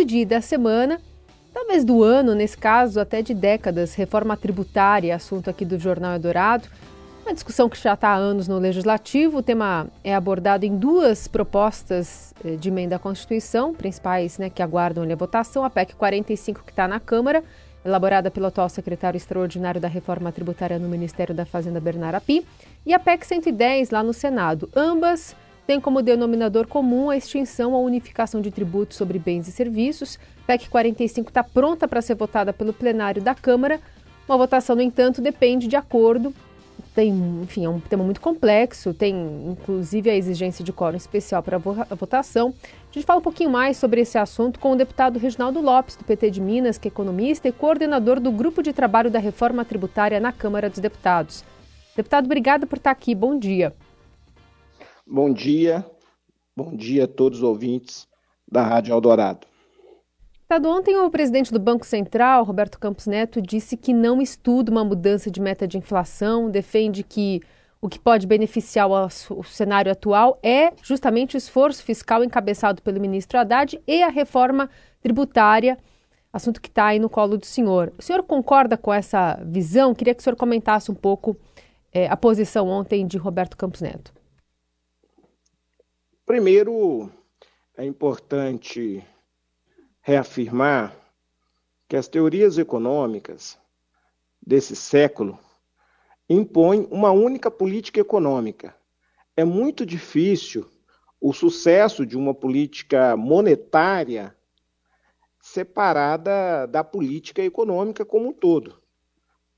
do dia da semana, talvez do ano, nesse caso, até de décadas. Reforma tributária, assunto aqui do Jornal Eldorado. Uma discussão que já está há anos no Legislativo. O tema é abordado em duas propostas eh, de emenda à Constituição, principais né, que aguardam a votação. A PEC 45, que está na Câmara, elaborada pelo atual secretário extraordinário da Reforma Tributária no Ministério da Fazenda, Bernardo Api, e a PEC 110, lá no Senado. Ambas têm como denominador comum a extinção ou unificação de tributos sobre bens e serviços. PEC 45 está pronta para ser votada pelo plenário da Câmara. Uma votação, no entanto, depende de acordo tem, enfim, é um tema muito complexo, tem inclusive a exigência de quórum especial para a votação. A gente fala um pouquinho mais sobre esse assunto com o deputado Reginaldo Lopes, do PT de Minas, que é economista e coordenador do Grupo de Trabalho da Reforma Tributária na Câmara dos Deputados. Deputado, obrigado por estar aqui. Bom dia. Bom dia. Bom dia a todos os ouvintes da Rádio Eldorado. Deputado, ontem o presidente do Banco Central, Roberto Campos Neto, disse que não estuda uma mudança de meta de inflação, defende que o que pode beneficiar o, cenário atual é justamente o esforço fiscal encabeçado pelo ministro Haddad e a reforma tributária, assunto que está aí no colo do senhor. O senhor concorda com essa visão? Queria que o senhor comentasse um pouco é, a posição ontem de Roberto Campos Neto. Primeiro, é importante reafirmar que as teorias econômicas desse século impõem uma única política econômica. É muito difícil o sucesso de uma política monetária separada da política econômica como um todo.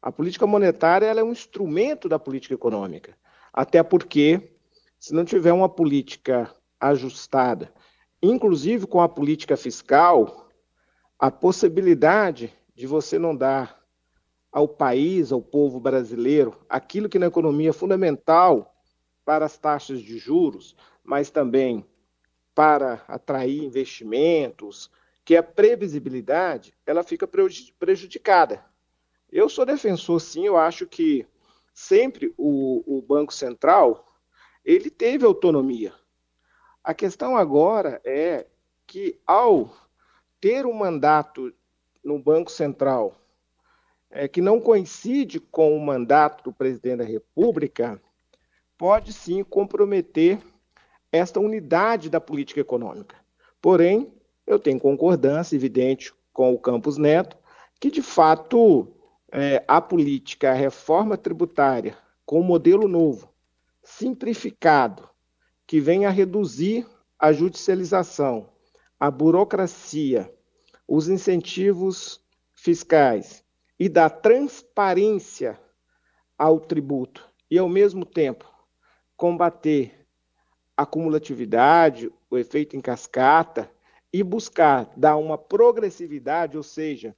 A política monetária é um instrumento da política econômica, até porque, se não tiver uma política ajustada inclusive com a política fiscal, a possibilidade de você não dar ao país, ao povo brasileiro, aquilo que na economia é fundamental para as taxas de juros, mas também para atrair investimentos, que é a previsibilidade, ela fica prejudicada. Eu sou defensor, sim, eu acho que sempre o, o Banco Central ele teve autonomia. A questão agora é que, ao ter um mandato no Banco Central é, que não coincide com o mandato do presidente da República, pode sim comprometer esta unidade da política econômica. Porém, eu tenho concordância evidente com o Campos Neto que, de fato, é, a política, a reforma tributária, com um modelo novo, simplificado, que venha reduzir a judicialização, a burocracia, os incentivos fiscais e dar transparência ao tributo e, ao mesmo tempo, combater a cumulatividade, o efeito em cascata e buscar dar uma progressividade, ou seja,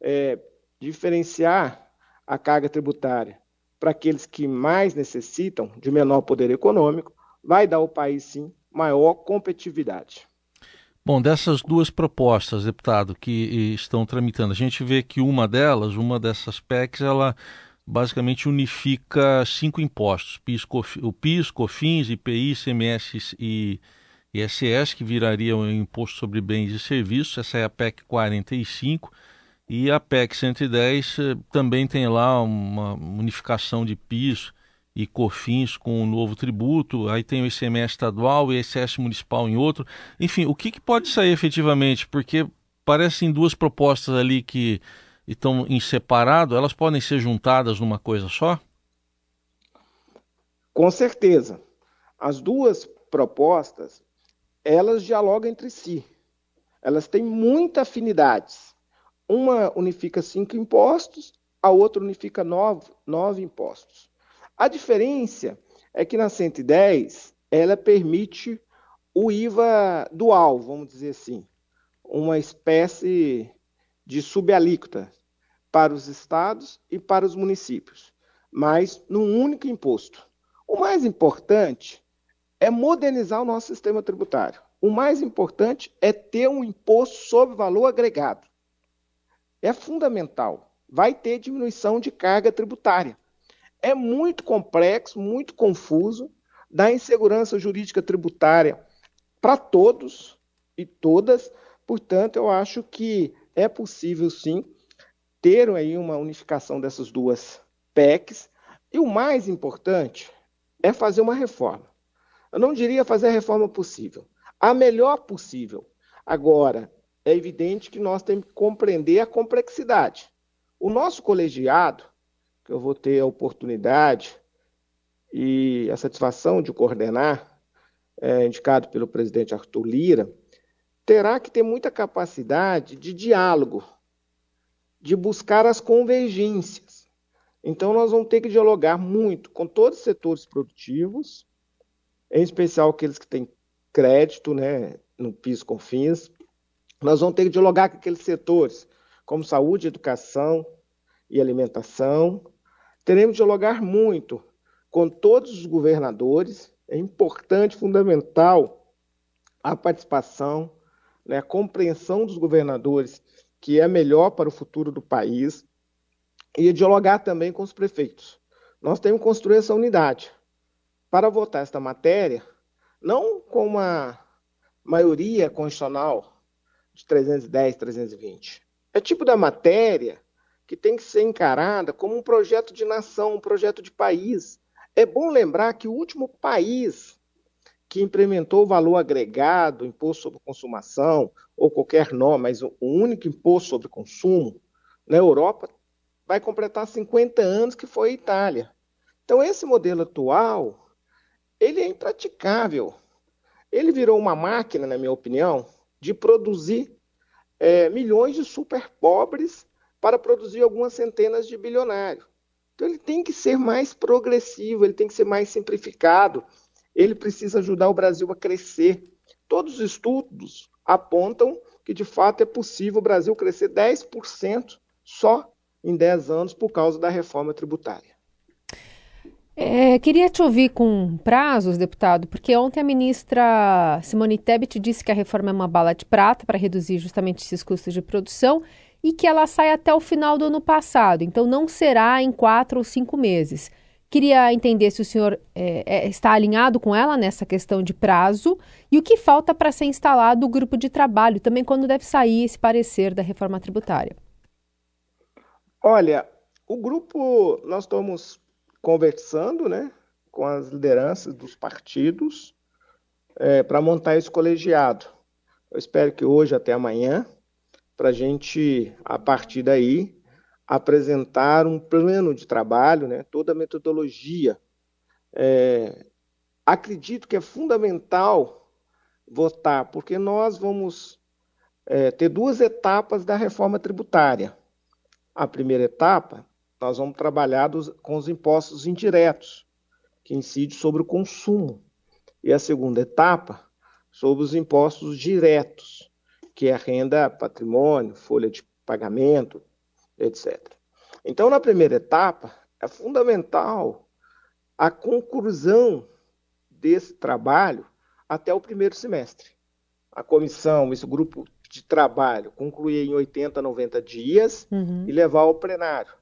é, diferenciar a carga tributária para aqueles que mais necessitam de menor poder econômico vai dar ao país, sim, maior competitividade. Bom, dessas duas propostas, deputado, que estão tramitando, a gente vê que uma delas, uma dessas PECs, ela basicamente unifica cinco impostos: PIS, o PIS, COFINS, IPI, CMS e ISS, que virariam o imposto sobre bens e serviços. Essa é a PEC 45. E a PEC 110 eh, também tem lá uma unificação de PIS, e COFINS com um novo tributo, aí tem o ICMS estadual e ISS municipal em outro. Enfim, o que, que pode sair efetivamente? Porque parecem duas propostas ali que estão em separado, elas podem ser juntadas numa coisa só? Com certeza. As duas propostas, elas dialogam entre si. Elas têm muita afinidades. Uma unifica cinco impostos, a outra unifica nove, nove impostos. A diferença é que na 110 ela permite o IVA dual, vamos dizer assim, uma espécie de subalíquota para os estados e para os municípios, mas num único imposto. O mais importante é modernizar o nosso sistema tributário. O mais importante é ter um imposto sobre valor agregado. É fundamental. Vai ter diminuição de carga tributária é muito complexo, muito confuso, dá insegurança jurídica tributária para todos e todas, Portanto, eu acho que é possível sim ter aí uma unificação dessas duas PECs. E o mais importante é fazer uma reforma. Eu não diria fazer a reforma possível, a melhor possível. Agora, é evidente que nós temos que compreender a complexidade. O nosso colegiado, que eu vou ter a oportunidade e a satisfação de coordenar, é, indicado pelo presidente Arthur Lira, terá que ter muita capacidade de diálogo, de buscar as convergências. Então, nós vamos ter que dialogar muito com todos os setores produtivos, em especial aqueles que têm crédito né, no PIS COFINS. Nós vamos ter que dialogar com aqueles setores, como saúde, educação e alimentação. Teremos que dialogar muito com todos os governadores. É importante, fundamental, a participação, né, a compreensão dos governadores, que é melhor para o futuro do país, e dialogar também com os prefeitos. Nós temos que construir essa unidade para votar esta matéria, não com uma maioria constitucional de 310, 320. É tipo da matéria que tem que ser encarada como um projeto de nação, um projeto de país. É bom lembrar que o último país que implementou o valor agregado, imposto sobre consumação, ou qualquer nome, mas o único imposto sobre consumo, na Europa, vai completar 50 anos, que foi a Itália. Então, esse modelo atual ele é impraticável. Ele virou uma máquina, na minha opinião, de produzir é, milhões de super pobres para produzir algumas centenas de bilionários. Então ele tem que ser mais progressivo, ele tem que ser mais simplificado, ele precisa ajudar o Brasil a crescer. Todos os estudos apontam que de fato é possível o Brasil crescer 10% só em 10 anos por causa da reforma tributária. É, queria te ouvir com prazos, deputado, porque ontem a ministra Simone Tebet disse que a reforma é uma bala de prata para reduzir justamente esses custos de produção e que ela sai até o final do ano passado, então não será em quatro ou cinco meses. Queria entender se o senhor é, é, está alinhado com ela nessa questão de prazo e o que falta para ser instalado o grupo de trabalho, também quando deve sair esse parecer da reforma tributária. Olha, o grupo, nós estamos conversando né, com as lideranças dos partidos é, para montar esse colegiado. Eu espero que hoje até amanhã, para a gente, a partir daí, apresentar um plano de trabalho, né, toda a metodologia. É, acredito que é fundamental votar, porque nós vamos é, ter duas etapas da reforma tributária. A primeira etapa nós vamos trabalhar dos, com os impostos indiretos, que incidem sobre o consumo. E a segunda etapa, sobre os impostos diretos, que é a renda, patrimônio, folha de pagamento, etc. Então, na primeira etapa, é fundamental a conclusão desse trabalho até o primeiro semestre. A comissão, esse grupo de trabalho, concluir em 80, 90 dias uhum. e levar ao plenário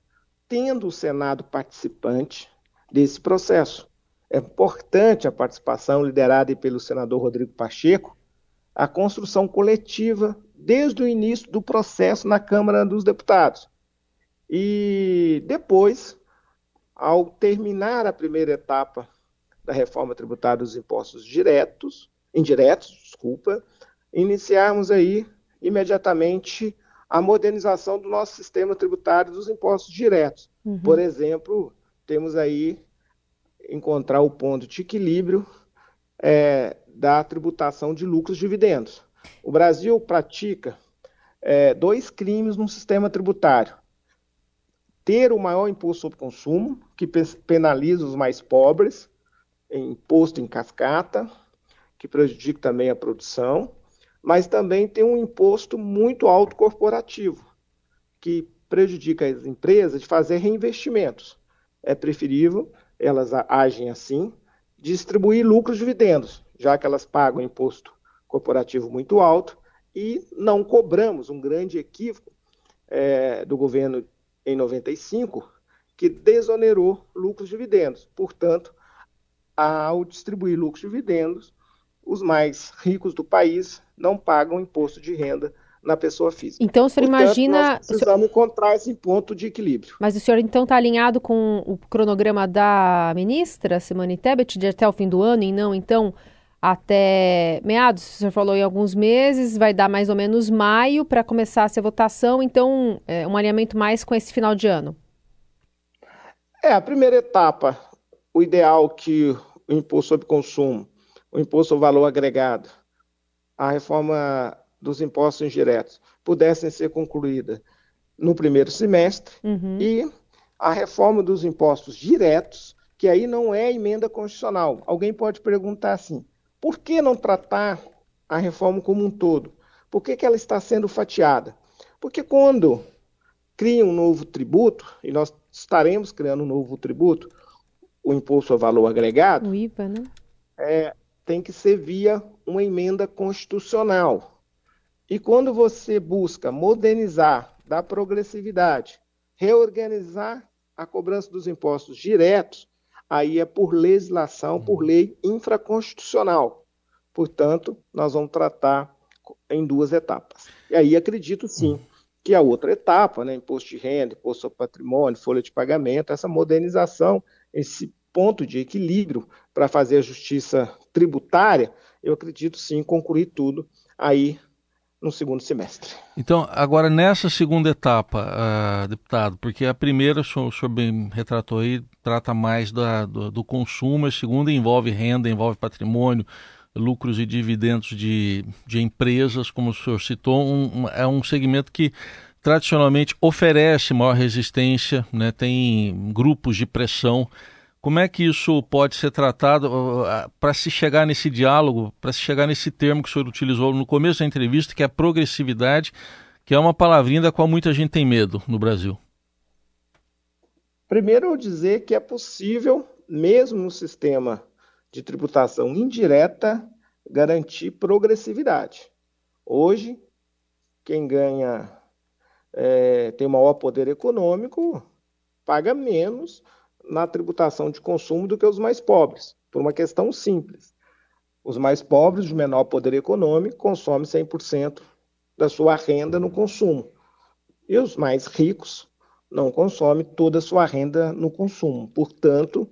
tendo o Senado participante desse processo. É importante a participação liderada pelo senador Rodrigo Pacheco, a construção coletiva desde o início do processo na Câmara dos Deputados. E depois, ao terminar a primeira etapa da reforma tributária dos impostos diretos, indiretos, desculpa, iniciarmos aí imediatamente a modernização do nosso sistema tributário dos impostos diretos. Uhum. Por exemplo, temos aí encontrar o ponto de equilíbrio é, da tributação de lucros e dividendos. O Brasil pratica é, dois crimes no sistema tributário. Ter o maior imposto sobre consumo, que penaliza os mais pobres, imposto em cascata, que prejudica também a produção, mas também tem um imposto muito alto corporativo, que prejudica as empresas de fazer reinvestimentos. É preferível elas agem assim, distribuir lucros e dividendos, já que elas pagam imposto corporativo muito alto e não cobramos um grande equívoco é, do governo em 95 que desonerou lucros e dividendos. Portanto, ao distribuir lucros e dividendos, os mais ricos do país não pagam imposto de renda na pessoa física. Então o senhor Portanto, imagina. Nós precisamos senhor... encontrar esse ponto de equilíbrio. Mas o senhor então está alinhado com o cronograma da ministra Simone Tebet de até o fim do ano e não então até meados, o senhor falou em alguns meses, vai dar mais ou menos maio para começar a ser votação, então é, um alinhamento mais com esse final de ano. É, a primeira etapa, o ideal que o imposto sobre consumo, o imposto ao valor agregado, a reforma dos impostos indiretos pudessem ser concluídas no primeiro semestre uhum. e a reforma dos impostos diretos, que aí não é emenda constitucional. Alguém pode perguntar assim: por que não tratar a reforma como um todo? Por que, que ela está sendo fatiada? Porque quando cria um novo tributo, e nós estaremos criando um novo tributo, o imposto ao valor agregado, o IVA, né? É, tem que ser via uma emenda constitucional. E quando você busca modernizar, dar progressividade, reorganizar a cobrança dos impostos diretos, aí é por legislação, por uhum. lei infraconstitucional. Portanto, nós vamos tratar em duas etapas. E aí acredito sim uhum. que a outra etapa, né, imposto de renda, imposto sobre patrimônio, folha de pagamento, essa modernização, esse ponto de equilíbrio para fazer a justiça tributária, eu acredito sim concluir tudo aí no segundo semestre. Então, agora nessa segunda etapa, uh, deputado, porque a primeira, o senhor, o senhor bem retratou aí, trata mais da, do, do, consumo, a segunda envolve renda, envolve patrimônio, lucros e dividendos de, de empresas, como o senhor citou, um, é um segmento que tradicionalmente oferece maior resistência, né, tem grupos de pressão como é que isso pode ser tratado para se chegar nesse diálogo, para se chegar nesse termo que o senhor utilizou no começo da entrevista, que é progressividade, que é uma palavrinha da qual muita gente tem medo no Brasil? Primeiro, eu dizer que é possível, mesmo no sistema de tributação indireta, garantir progressividade. Hoje, quem ganha, é, tem maior poder econômico, paga menos na tributação de consumo do que os mais pobres, por uma questão simples. Os mais pobres, de menor poder econômico, consomem 100% da sua renda no consumo. E os mais ricos não consomem toda a sua renda no consumo. Portanto,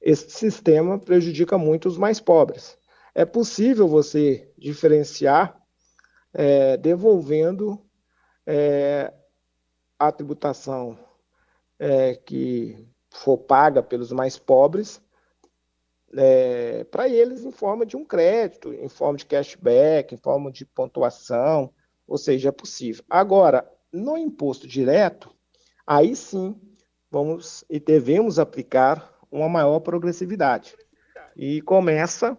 esse sistema prejudica muito os mais pobres. É possível você diferenciar é, devolvendo é, a tributação é, que for paga pelos mais pobres, é, para eles em forma de um crédito, em forma de cashback, em forma de pontuação, ou seja, é possível. Agora, no imposto direto, aí sim vamos e devemos aplicar uma maior progressividade. E começa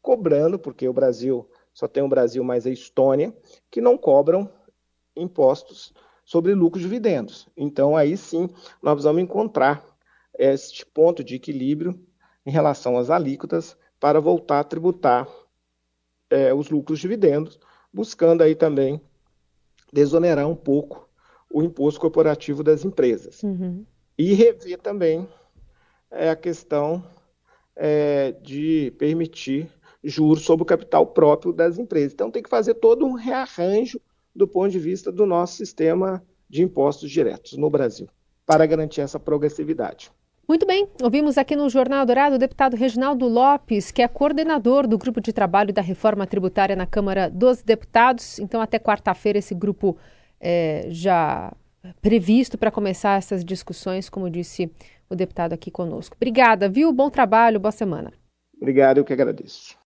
cobrando, porque o Brasil só tem o Brasil mais a Estônia, que não cobram impostos sobre lucros e dividendos. Então aí sim nós vamos encontrar este ponto de equilíbrio em relação às alíquotas para voltar a tributar é, os lucros dividendos, buscando aí também desonerar um pouco o imposto corporativo das empresas. Uhum. E rever também é, a questão é, de permitir juros sobre o capital próprio das empresas. Então tem que fazer todo um rearranjo do ponto de vista do nosso sistema de impostos diretos no Brasil, para garantir essa progressividade. Muito bem, ouvimos aqui no Jornal Dourado o deputado Reginaldo Lopes, que é coordenador do grupo de trabalho da reforma tributária na Câmara dos Deputados. Então, até quarta-feira, esse grupo é, já previsto para começar essas discussões, como disse o deputado aqui conosco. Obrigada, viu? Bom trabalho, boa semana. Obrigado, eu que agradeço.